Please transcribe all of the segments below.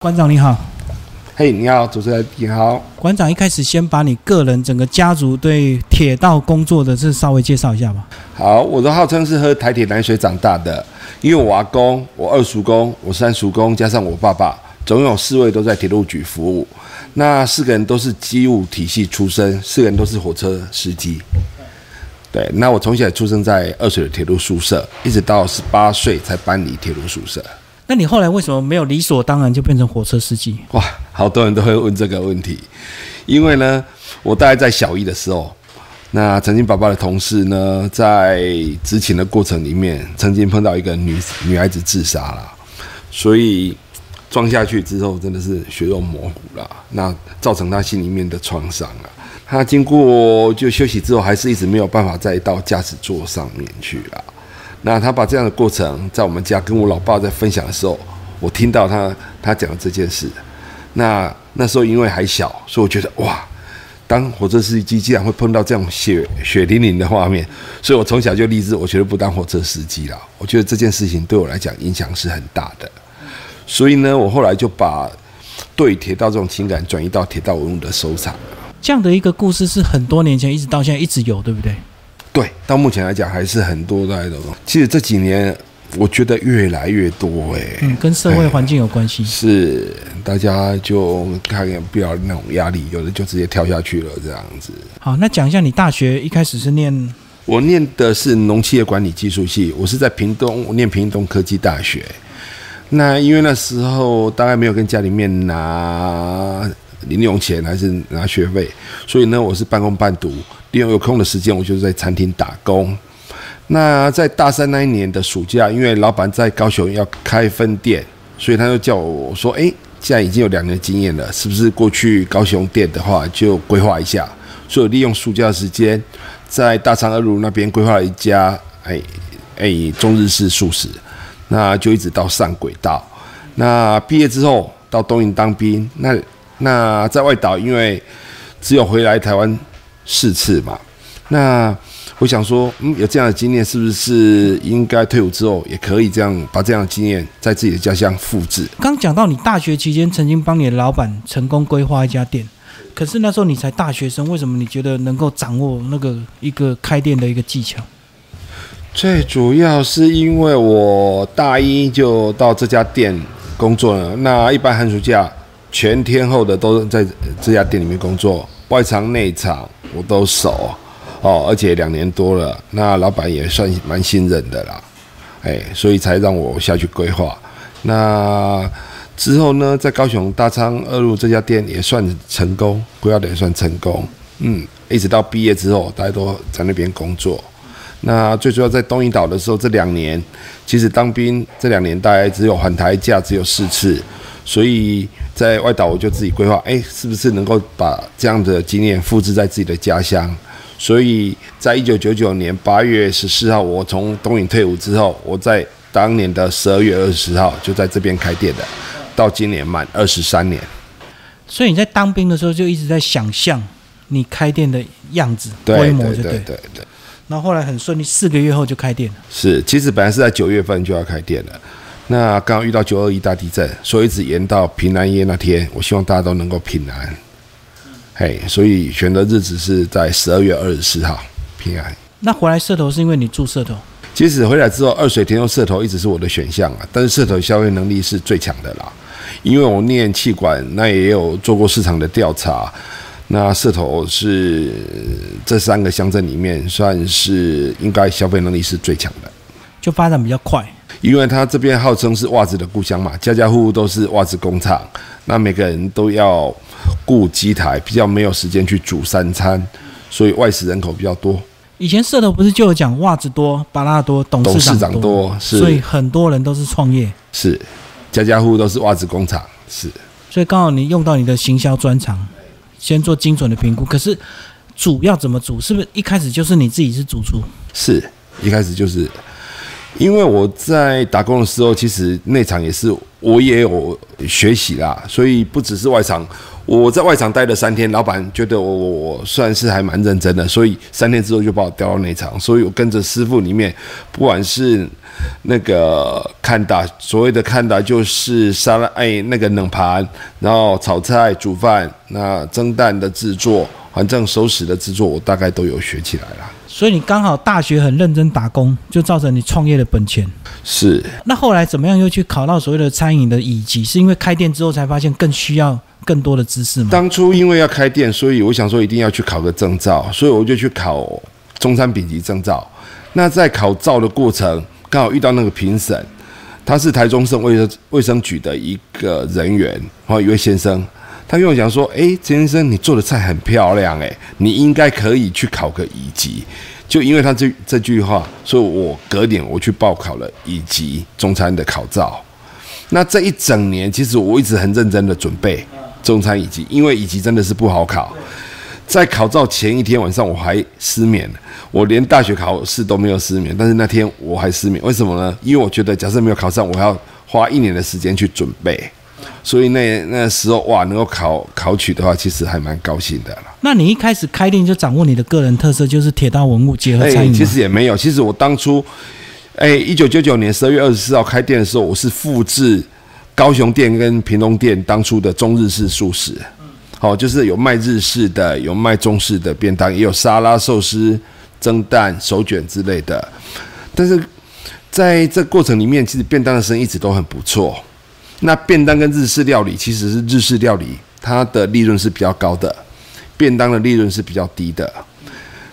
馆长你好，嘿，你好，主持人你好。馆长一开始先把你个人整个家族对铁道工作的这稍微介绍一下吧。好，我都号称是喝台铁奶水长大的，因为我阿公、我二叔公、我三叔公加上我爸爸，总有四位都在铁路局服务。那四个人都是机务体系出身，四个人都是火车司机。对，那我从小出生在二水的铁路宿舍，一直到十八岁才搬离铁路宿舍。那你后来为什么没有理所当然就变成火车司机？哇，好多人都会问这个问题，因为呢，我大概在小一的时候，那曾经爸爸的同事呢，在执勤的过程里面，曾经碰到一个女女孩子自杀了，所以撞下去之后，真的是血肉模糊了，那造成他心里面的创伤啊。他经过就休息之后，还是一直没有办法再到驾驶座上面去了。那他把这样的过程在我们家跟我老爸在分享的时候，我听到他他讲的这件事。那那时候因为还小，所以我觉得哇，当火车司机竟然会碰到这样血血淋淋的画面，所以我从小就立志，我绝对不当火车司机了。我觉得这件事情对我来讲影响是很大的。所以呢，我后来就把对铁道这种情感转移到铁道文物的收藏。这样的一个故事是很多年前一直到现在一直有，对不对？对，到目前来讲还是很多在的。其实这几年我觉得越来越多哎，嗯，跟社会环境有关系。是，大家就看不要那种压力，有的就直接跳下去了这样子。好，那讲一下你大学一开始是念，我念的是农企业管理技术系，我是在屏东，我念屏东科技大学。那因为那时候大概没有跟家里面拿零用钱，还是拿学费，所以呢，我是半工半读。利用有空的时间，我就在餐厅打工。那在大三那一年的暑假，因为老板在高雄要开分店，所以他就叫我说：“哎，现在已经有两年经验了，是不是过去高雄店的话就规划一下？”所以利用暑假时间，在大昌二路那边规划了一家哎哎中日式素食，那就一直到上轨道。那毕业之后到东营当兵，那那在外岛，因为只有回来台湾。四次嘛，那我想说，嗯，有这样的经验，是不是应该退伍之后也可以这样把这样的经验在自己的家乡复制？刚讲到你大学期间曾经帮你的老板成功规划一家店，可是那时候你才大学生，为什么你觉得能够掌握那个一个开店的一个技巧？最主要是因为我大一就到这家店工作了，那一般寒暑假全天候的都在这家店里面工作，外场内场。我都熟哦，而且两年多了，那老板也算蛮信任的啦，哎，所以才让我下去规划。那之后呢，在高雄大昌二路这家店也算成功，规划的也算成功。嗯，一直到毕业之后，大家都在那边工作。那最主要在东引岛的时候，这两年其实当兵这两年大概只有还台假只有四次。所以在外岛，我就自己规划，哎，是不是能够把这样的经验复制在自己的家乡？所以在一九九九年八月十四号，我从东影退伍之后，我在当年的十二月二十号就在这边开店的，到今年满二十三年。所以你在当兵的时候就一直在想象你开店的样子、规模，就对对对。然后后来很顺利，四个月后就开店了。是，其实本来是在九月份就要开店了。那刚好遇到九二一大地震，所以一直延到平安夜那天。我希望大家都能够平安。嘿，所以选的日子是在十二月二十四号，平安。那回来社头是因为你住社头？其实回来之后，二水田用社头一直是我的选项啊。但是社头消费能力是最强的啦，因为我念气管，那也有做过市场的调查。那社头是这三个乡镇里面算是应该消费能力是最强的，就发展比较快。因为他这边号称是袜子的故乡嘛，家家户户都是袜子工厂，那每个人都要雇机台，比较没有时间去煮三餐，所以外食人口比较多。以前社头不是就有讲袜子多、巴拉多、董事长多，所以很多人都是创业。是，家家户户都是袜子工厂。是，所以刚好你用到你的行销专长，先做精准的评估。可是煮要怎么煮？是不是一开始就是你自己是主厨？是一开始就是。因为我在打工的时候，其实内场也是我也有学习啦，所以不只是外场，我在外场待了三天，老板觉得我我我算是还蛮认真的，所以三天之后就把我调到内场，所以我跟着师傅里面，不管是那个看打，所谓的看打就是沙拉哎那个冷盘，然后炒菜、煮饭，那蒸蛋的制作，反正熟食的制作，我大概都有学起来了。所以你刚好大学很认真打工，就造成你创业的本钱。是，那后来怎么样又去考到所谓的餐饮的乙级？是因为开店之后才发现更需要更多的知识吗？当初因为要开店，所以我想说一定要去考个证照，所以我就去考中餐丙级证照。那在考照的过程，刚好遇到那个评审，他是台中省卫生卫生局的一个人员，然后一位先生，他跟我讲说：“诶，陈先生，你做的菜很漂亮，诶，你应该可以去考个乙级。”就因为他这这句话，所以我隔年我去报考了乙级中餐的考照。那这一整年，其实我一直很认真的准备中餐乙级，因为乙级真的是不好考。在考照前一天晚上，我还失眠，我连大学考试都没有失眠，但是那天我还失眠，为什么呢？因为我觉得假设没有考上，我要花一年的时间去准备。所以那那时候哇，能够考考取的话，其实还蛮高兴的了。那你一开始开店就掌握你的个人特色，就是铁道文物结合餐饮。其实也没有，其实我当初，哎，一九九九年十二月二十四号开店的时候，我是复制高雄店跟屏东店当初的中日式素食。好，就是有卖日式的，有卖中式的便当，也有沙拉、寿司、蒸蛋、手卷之类的。但是在这过程里面，其实便当的生意一直都很不错。那便当跟日式料理其实是日式料理，它的利润是比较高的，便当的利润是比较低的。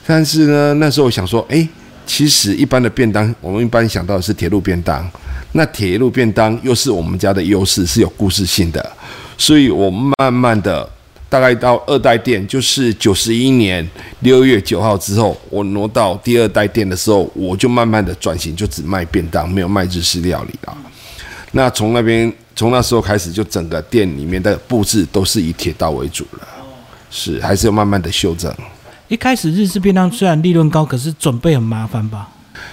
但是呢，那时候我想说，哎，其实一般的便当，我们一般想到的是铁路便当，那铁路便当又是我们家的优势，是有故事性的，所以我慢慢的，大概到二代店，就是九十一年六月九号之后，我挪到第二代店的时候，我就慢慢的转型，就只卖便当，没有卖日式料理了。那从那边。从那时候开始，就整个店里面的布置都是以铁道为主了，是还是要慢慢的修正。一开始日式便当虽然利润高，可是准备很麻烦吧？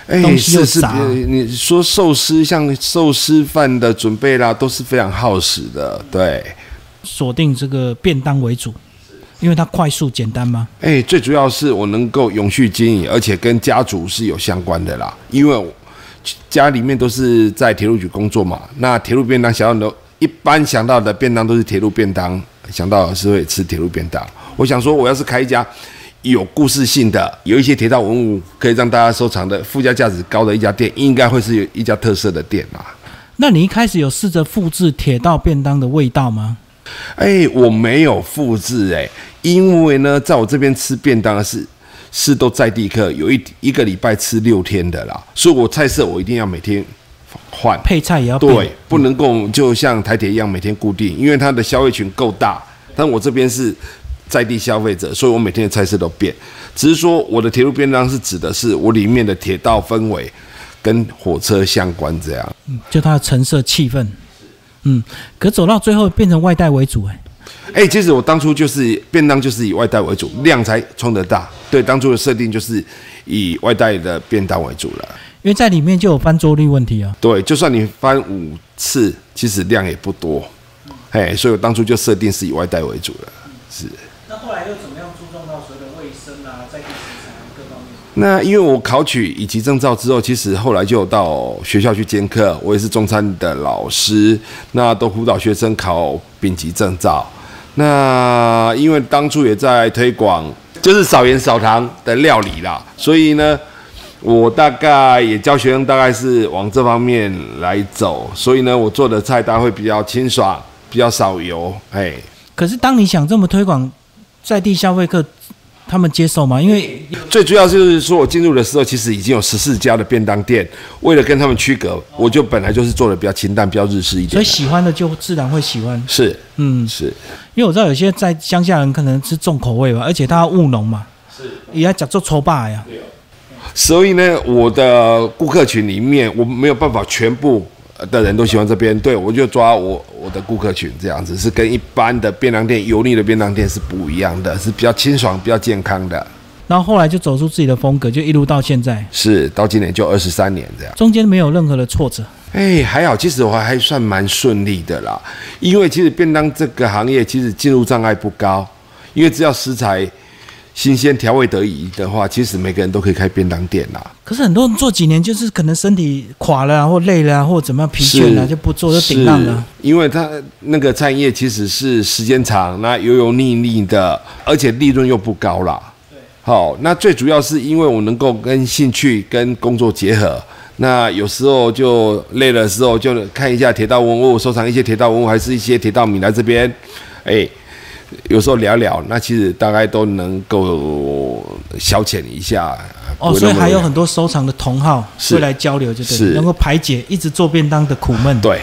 哎，是是，你说寿司像寿司饭的准备啦，都是非常耗时的。对，锁定这个便当为主，因为它快速简单吗？哎，最主要是我能够永续经营，而且跟家族是有相关的啦，因为。家里面都是在铁路局工作嘛，那铁路便当想到的，一般想到的便当都是铁路便当，想到是会吃铁路便当。我想说，我要是开一家有故事性的，有一些铁道文物可以让大家收藏的，附加价值高的一家店，应该会是有一家特色的店啊。那你一开始有试着复制铁道便当的味道吗？哎，我没有复制哎，因为呢，在我这边吃便当的是。是都在地客，有一一个礼拜吃六天的啦，所以我菜色我一定要每天换，配菜也要对，不能够就像台铁一样每天固定，因为它的消费群够大。但我这边是在地消费者，所以我每天的菜色都变。只是说我的铁路便当是指的是我里面的铁道氛围跟火车相关这样，就它的橙色气氛，嗯，可走到最后变成外带为主哎。哎，其实我当初就是便当，就是以外带为主，量才冲得大。对，当初的设定就是以外带的便当为主了。因为在里面就有翻桌率问题啊。对，就算你翻五次，其实量也不多。哎，所以我当初就设定是以外带为主了。是。那后来又怎么样注重到所谓的卫生啊，在地食材各方面？那因为我考取乙级证照之后，其实后来就到学校去兼课，我也是中餐的老师，那都辅导学生考丙级证照。那因为当初也在推广，就是少盐少糖的料理啦，所以呢，我大概也教学生大概是往这方面来走，所以呢，我做的菜单会比较清爽，比较少油，哎。可是当你想这么推广在地消费客。他们接受吗？因为最主要就是说我进入的时候，其实已经有十四家的便当店。为了跟他们区隔，我就本来就是做的比较清淡、比较日式一点。所以喜欢的就自然会喜欢。是，嗯，是。因为我知道有些在乡下人可能吃重口味吧，而且他务农嘛，是也要讲做粗霸呀。所以呢，我的顾客群里面，我没有办法全部。的人都喜欢这边，对我就抓我我的顾客群这样子，是跟一般的便当店、油腻的便当店是不一样的，是比较清爽、比较健康的。然后后来就走出自己的风格，就一路到现在，是到今年就二十三年这样，中间没有任何的挫折，哎，还好，其实我还算蛮顺利的啦。因为其实便当这个行业其实进入障碍不高，因为只要食材新鲜、调味得宜的话，其实每个人都可以开便当店啦。可是很多人做几年，就是可能身体垮了、啊，或累了、啊，或怎么样疲倦了、啊，就不做，就顶浪了。因为它那个餐饮业其实是时间长，那油油腻腻的，而且利润又不高啦。好，那最主要是因为我能够跟兴趣跟工作结合。那有时候就累的时候，就看一下铁道文物，收藏一些铁道文物，还是一些铁道米来这边，哎，有时候聊聊，那其实大概都能够消遣一下。哦，所以还有很多收藏的同好是会来交流，就对是，能够排解一直做便当的苦闷。，对，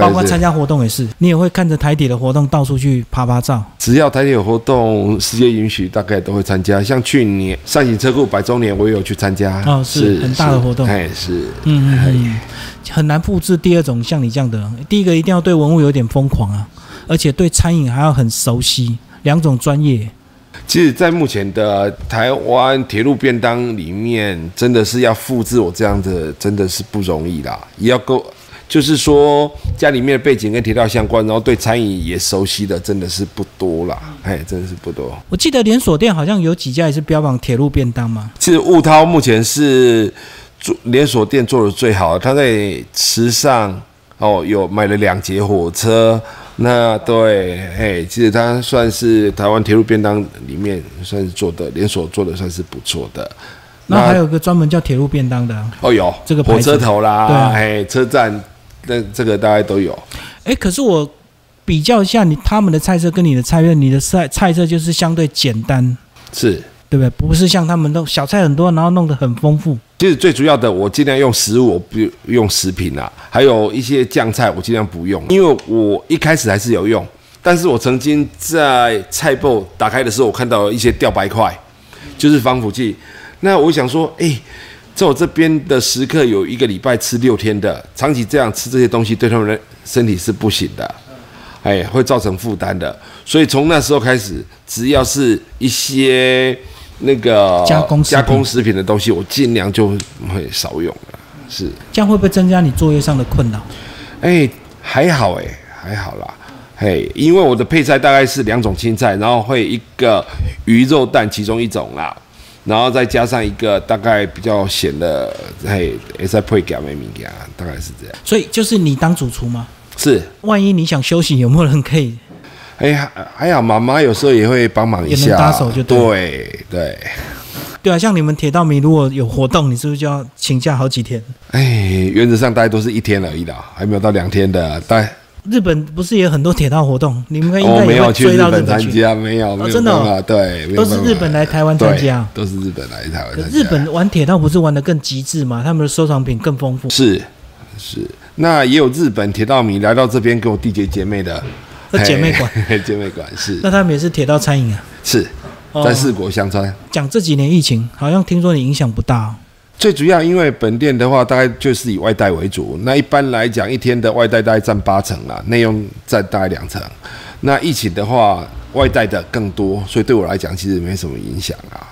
包括参加活动也是，你也会看着台底的活动到处去拍拍照。只要台铁有活动，时间允许，大概都会参加。像去年上行车库百周年，我也有去参加。哦是很大的活动哎，是，嗯嗯嗯，很难复制第二种像你这样的。第一个一定要对文物有点疯狂啊，而且对餐饮还要很熟悉，两种专业。其实，在目前的台湾铁路便当里面，真的是要复制我这样的，真的是不容易啦。也要够，就是说家里面的背景跟铁道相关，然后对餐饮也熟悉的，真的是不多啦。哎，真的是不多。我记得连锁店好像有几家也是标榜铁路便当嘛。其实雾涛目前是做连锁店做的最好的，他在池上哦有买了两节火车，那对，哎，其实它算是台湾铁路便当里面算是做的连锁做的算是不错的。然后还有一个专门叫铁路便当的啊。哦有这个火车头啦，对啊哎车站，那这个大概都有。哎，可是我比较一下你他们的菜色跟你的菜色，你的菜菜色就是相对简单，是，对不对？不是像他们弄小菜很多，然后弄得很丰富。其实最主要的，我尽量用食物，我不用食品啦，还有一些酱菜，我尽量不用，因为我一开始还是有用，但是我曾经在菜包打开的时候，我看到一些掉白块，就是防腐剂。那我想说，哎、在我这边的食客有一个礼拜吃六天的，长期这样吃这些东西，对他们的身体是不行的，哎，会造成负担的。所以从那时候开始，只要是一些那个加工食品加工食品的东西，我尽量就会少用了。是，这样会不会增加你作业上的困扰？哎，还好哎，还好啦。嘿，因为我的配菜大概是两种青菜，然后会一个鱼肉蛋其中一种啦，然后再加上一个大概比较咸的，嘿，也在配给没米给大概是这样。所以就是你当主厨吗？是，万一你想休息，有没有人可以？哎呀还好，妈妈有时候也会帮忙一下，也能搭手就对对对。对啊，像你们铁道迷如果有活动，你是不是就要请假好几天？哎，原则上大概都是一天而已啦，还没有到两天的。但日本不是也有很多铁道活动？你们应我该没有去日本本参加，没有，没有真的哦对，都是日本来台湾参加。都是日本来台湾参加。日本玩铁道不是玩的更极致吗？他们的收藏品更丰富。是是，那也有日本铁道迷来到这边给我缔结姐妹的那 姐妹馆，嘿姐妹馆是那他们也是铁道餐饮啊。是哦在四国相川。讲这几年疫情，好像听说你影响不大、哦。最主要因为本店的话，大概就是以外带为主。那一般来讲，一天的外带大概占八成啦，内用占大概两成。那疫情的话，外带的更多，所以对我来讲其实没什么影响啊。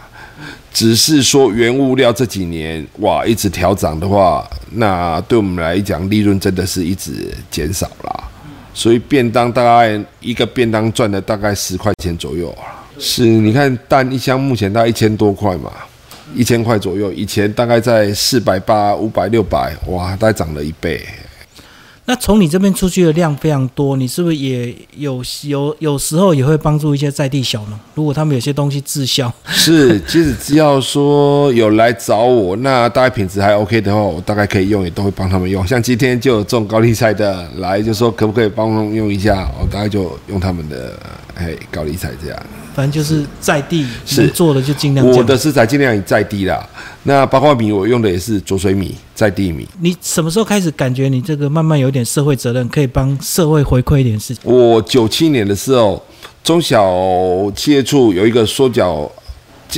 只是说原物料这几年哇一直调涨的话，那对我们来讲利润真的是一直减少啦。所以便当大概一个便当赚了大概十块钱左右啊。是，你看蛋一箱目前大概一千多块嘛，一千块左右，以前大概在四百八、五百、六百，哇，大概涨了一倍。那从你这边出去的量非常多，你是不是也有有有时候也会帮助一些在地小农？如果他们有些东西滞销，是，其实只要说有来找我，那大概品质还 OK 的话，我大概可以用，也都会帮他们用。像今天就有种高丽菜的来，就说可不可以帮忙用一下，我大概就用他们的哎高丽菜这样。反正就是在地是能做的就尽量。我的食材尽量以在地啦，那八卦米我用的也是浊水米，在地米。你什么时候开始感觉你这个慢慢有点社会责任，可以帮社会回馈一点事情？我九七年的时候，中小企业处有一个缩脚，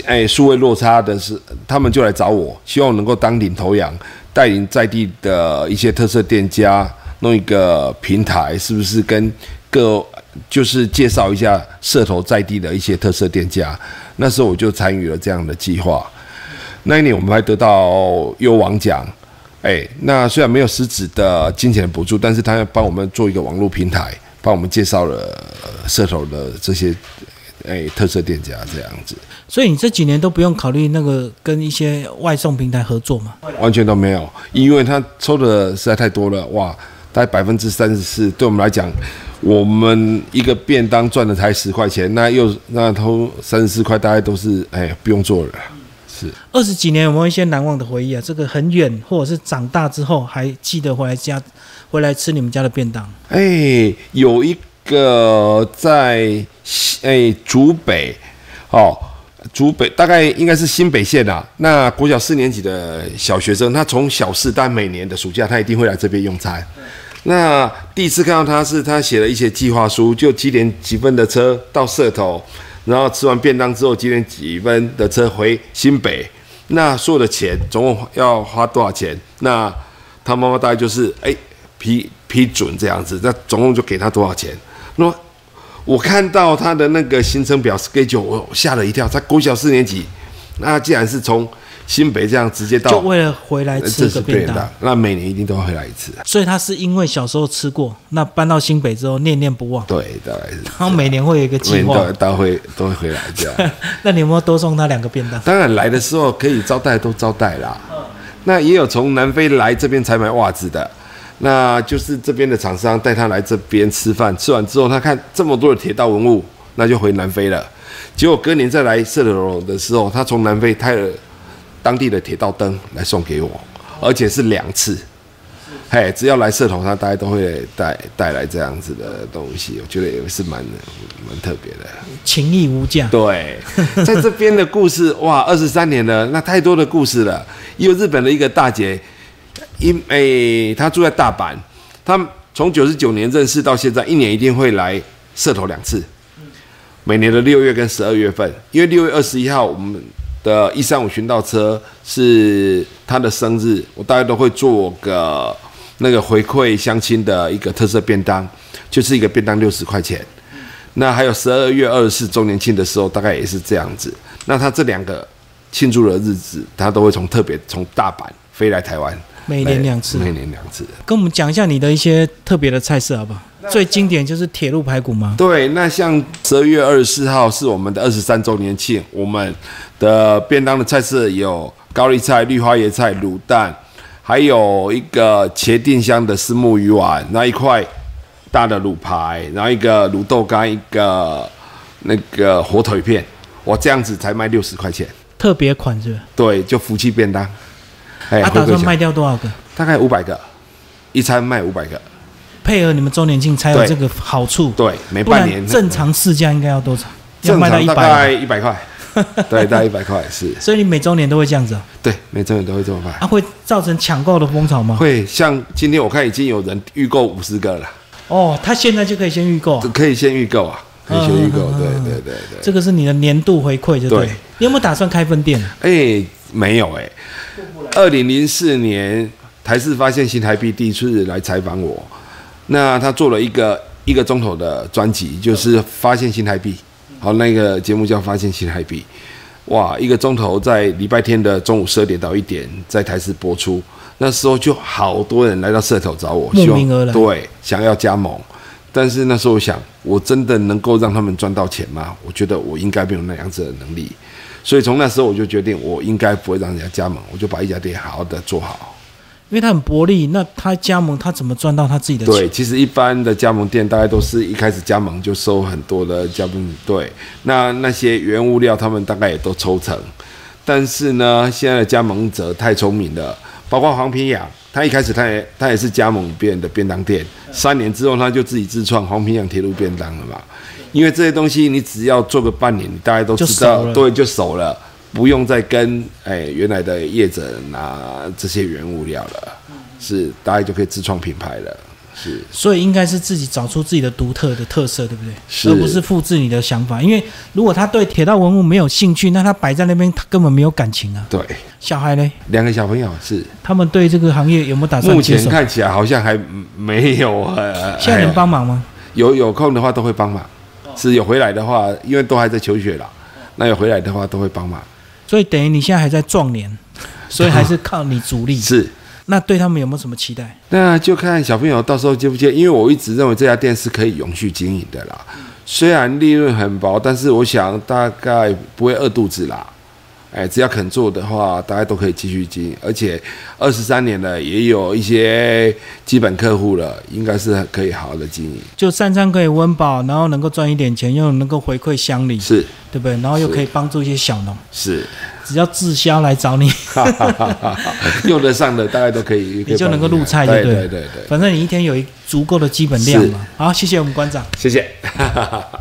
哎，数位落差的是，他们就来找我，希望能够当领头羊，带领在地的一些特色店家弄一个平台，是不是跟各就是介绍一下社头在地的一些特色店家？那时候我就参与了这样的计划。那一年我们还得到优王奖。哎，那虽然没有实质的金钱补助，但是他要帮我们做一个网络平台，帮我们介绍了社头的这些哎特色店家这样子，所以你这几年都不用考虑那个跟一些外送平台合作嘛？完全都没有，因为他抽的实在太多了，哇，大概百分之三十四，对我们来讲，我们一个便当赚的才十块钱，那又那偷三十四块，大概都是哎不用做了。是二十几年有没有一些难忘的回忆啊？这个很远，或者是长大之后还记得回来家，回来吃你们家的便当？哎，有一个在哎竹北，哦，竹北大概应该是新北县啊。那国小四年级的小学生，他从小四但每年的暑假，他一定会来这边用餐。那第一次看到他是他写了一些计划书，就几点几分的车到社头。然后吃完便当之后，几点几分的车回新北？那所有的钱总共要花多少钱？那他妈妈大概就是哎批批准这样子，那总共就给他多少钱？那我看到他的那个行程表 schedule，我吓了一跳。他国小四年级，那既然是从新北这样直接到，就为了回来吃个便当，那每年一定都要回来一次。所以他是因为小时候吃过，那搬到新北之后念念不忘。对，大概是。然后每年会有一个计划，都会都会回来这样。那你有没有多送他两个便当？当然来的时候可以招待都招待啦。那也有从南非来这边才买袜子的，那就是这边的厂商带他来这边吃饭，吃完之后他看这么多的铁道文物，那就回南非了。结果隔年再来色头的时候，他从南非泰了。当地的铁道灯来送给我，而且是两次。嘿，只要来社头，他大家都会带带来这样子的东西，我觉得也是蛮蛮特别的，情义无价。对，在这边的故事，哇，二十三年了，那太多的故事了。有日本的一个大姐，因诶，她住在大阪，她从九十九年认识到现在，一年一定会来社头两次，每年的六月跟十二月份，因为六月二十一号我们。的一三五巡道车是他的生日，我大概都会做个那个回馈相亲的一个特色便当，就是一个便当六十块钱。那还有十二月二十四周年庆的时候，大概也是这样子。那他这两个庆祝的日子，他都会从特别从大阪飞来台湾，每年两次，每年两次。跟我们讲一下你的一些特别的菜色，好不好？最经典就是铁路排骨吗？对，那像十二月二十四号是我们的二十三周年庆，我们的便当的菜色有高丽菜、绿花椰菜、卤蛋，还有一个茄定香的丝木鱼丸，那一块大的卤排，然后一个卤豆干，一个那个火腿片，我这样子才卖六十块钱，特别款是？对，就福气便当。哎，打算卖掉多少个？大概五百个，一餐卖五百个。配合你们周年庆才有这个好处。对，每半年正常市价应该要多少？要卖到一百，一百块。对，大概一百块是。所以你每周年都会这样子啊？对，每周年都会这么卖。啊，会造成抢购的风潮吗？会，像今天我看已经有人预购五十个了。哦，他现在就可以先预购。可以先预购啊，可以先预购。对对对对。这个是你的年度回馈，就对。你有没有打算开分店？哎，没有哎。二零零四年台视发现新台币第一次来采访我。那他做了一个一个钟头的专辑，就是发现新台币。好，那个节目叫发现新台币。哇，一个钟头在礼拜天的中午十二点到一点在台视播出。那时候就好多人来到社头找我，慕名而来，对，想要加盟。但是那时候我想，我真的能够让他们赚到钱吗？我觉得我应该没有那样子的能力。所以从那时候我就决定，我应该不会让人家加盟，我就把一家店好好的做好。因为他很薄利，那他加盟他怎么赚到他自己的钱？对，其实一般的加盟店大概都是一开始加盟就收很多的加盟对，那那些原物料他们大概也都抽成。但是呢，现在的加盟者太聪明了，包括黄平阳，他一开始他也他也是加盟别人的便当店，三年之后他就自己自创黄平阳铁路便当了嘛。因为这些东西你只要做个半年，你大概都知道，对，就熟了。不用再跟哎原来的业者拿这些原物料了，是大家就可以自创品牌了，是。所以应该是自己找出自己的独特的特色，对不对？是。而不是复制你的想法，因为如果他对铁道文物没有兴趣，那他摆在那边，他根本没有感情啊。对。小孩呢？两个小朋友是。他们对这个行业有没有打算？目前看起来好像还没有啊。现在能帮忙吗？有有空的话都会帮忙，是有回来的话，因为都还在求学啦，那有回来的话都会帮忙。所以等于你现在还在壮年，所以还是靠你主力。是，那对他们有没有什么期待？那就看小朋友到时候接不接，因为我一直认为这家店是可以永续经营的啦。虽然利润很薄，但是我想大概不会饿肚子啦。哎，只要肯做的话，大家都可以继续经营，而且二十三年了，也有一些基本客户了，应该是可以好好的经营。就三餐可以温饱，然后能够赚一点钱，又能够回馈乡里，是对不对？然后又可以帮助一些小农，是，只要滞销来找你，用得上的大概都可以，你就能够入菜，对对对对对，反正你一天有一足够的基本量嘛。好，谢谢我们馆长，谢谢。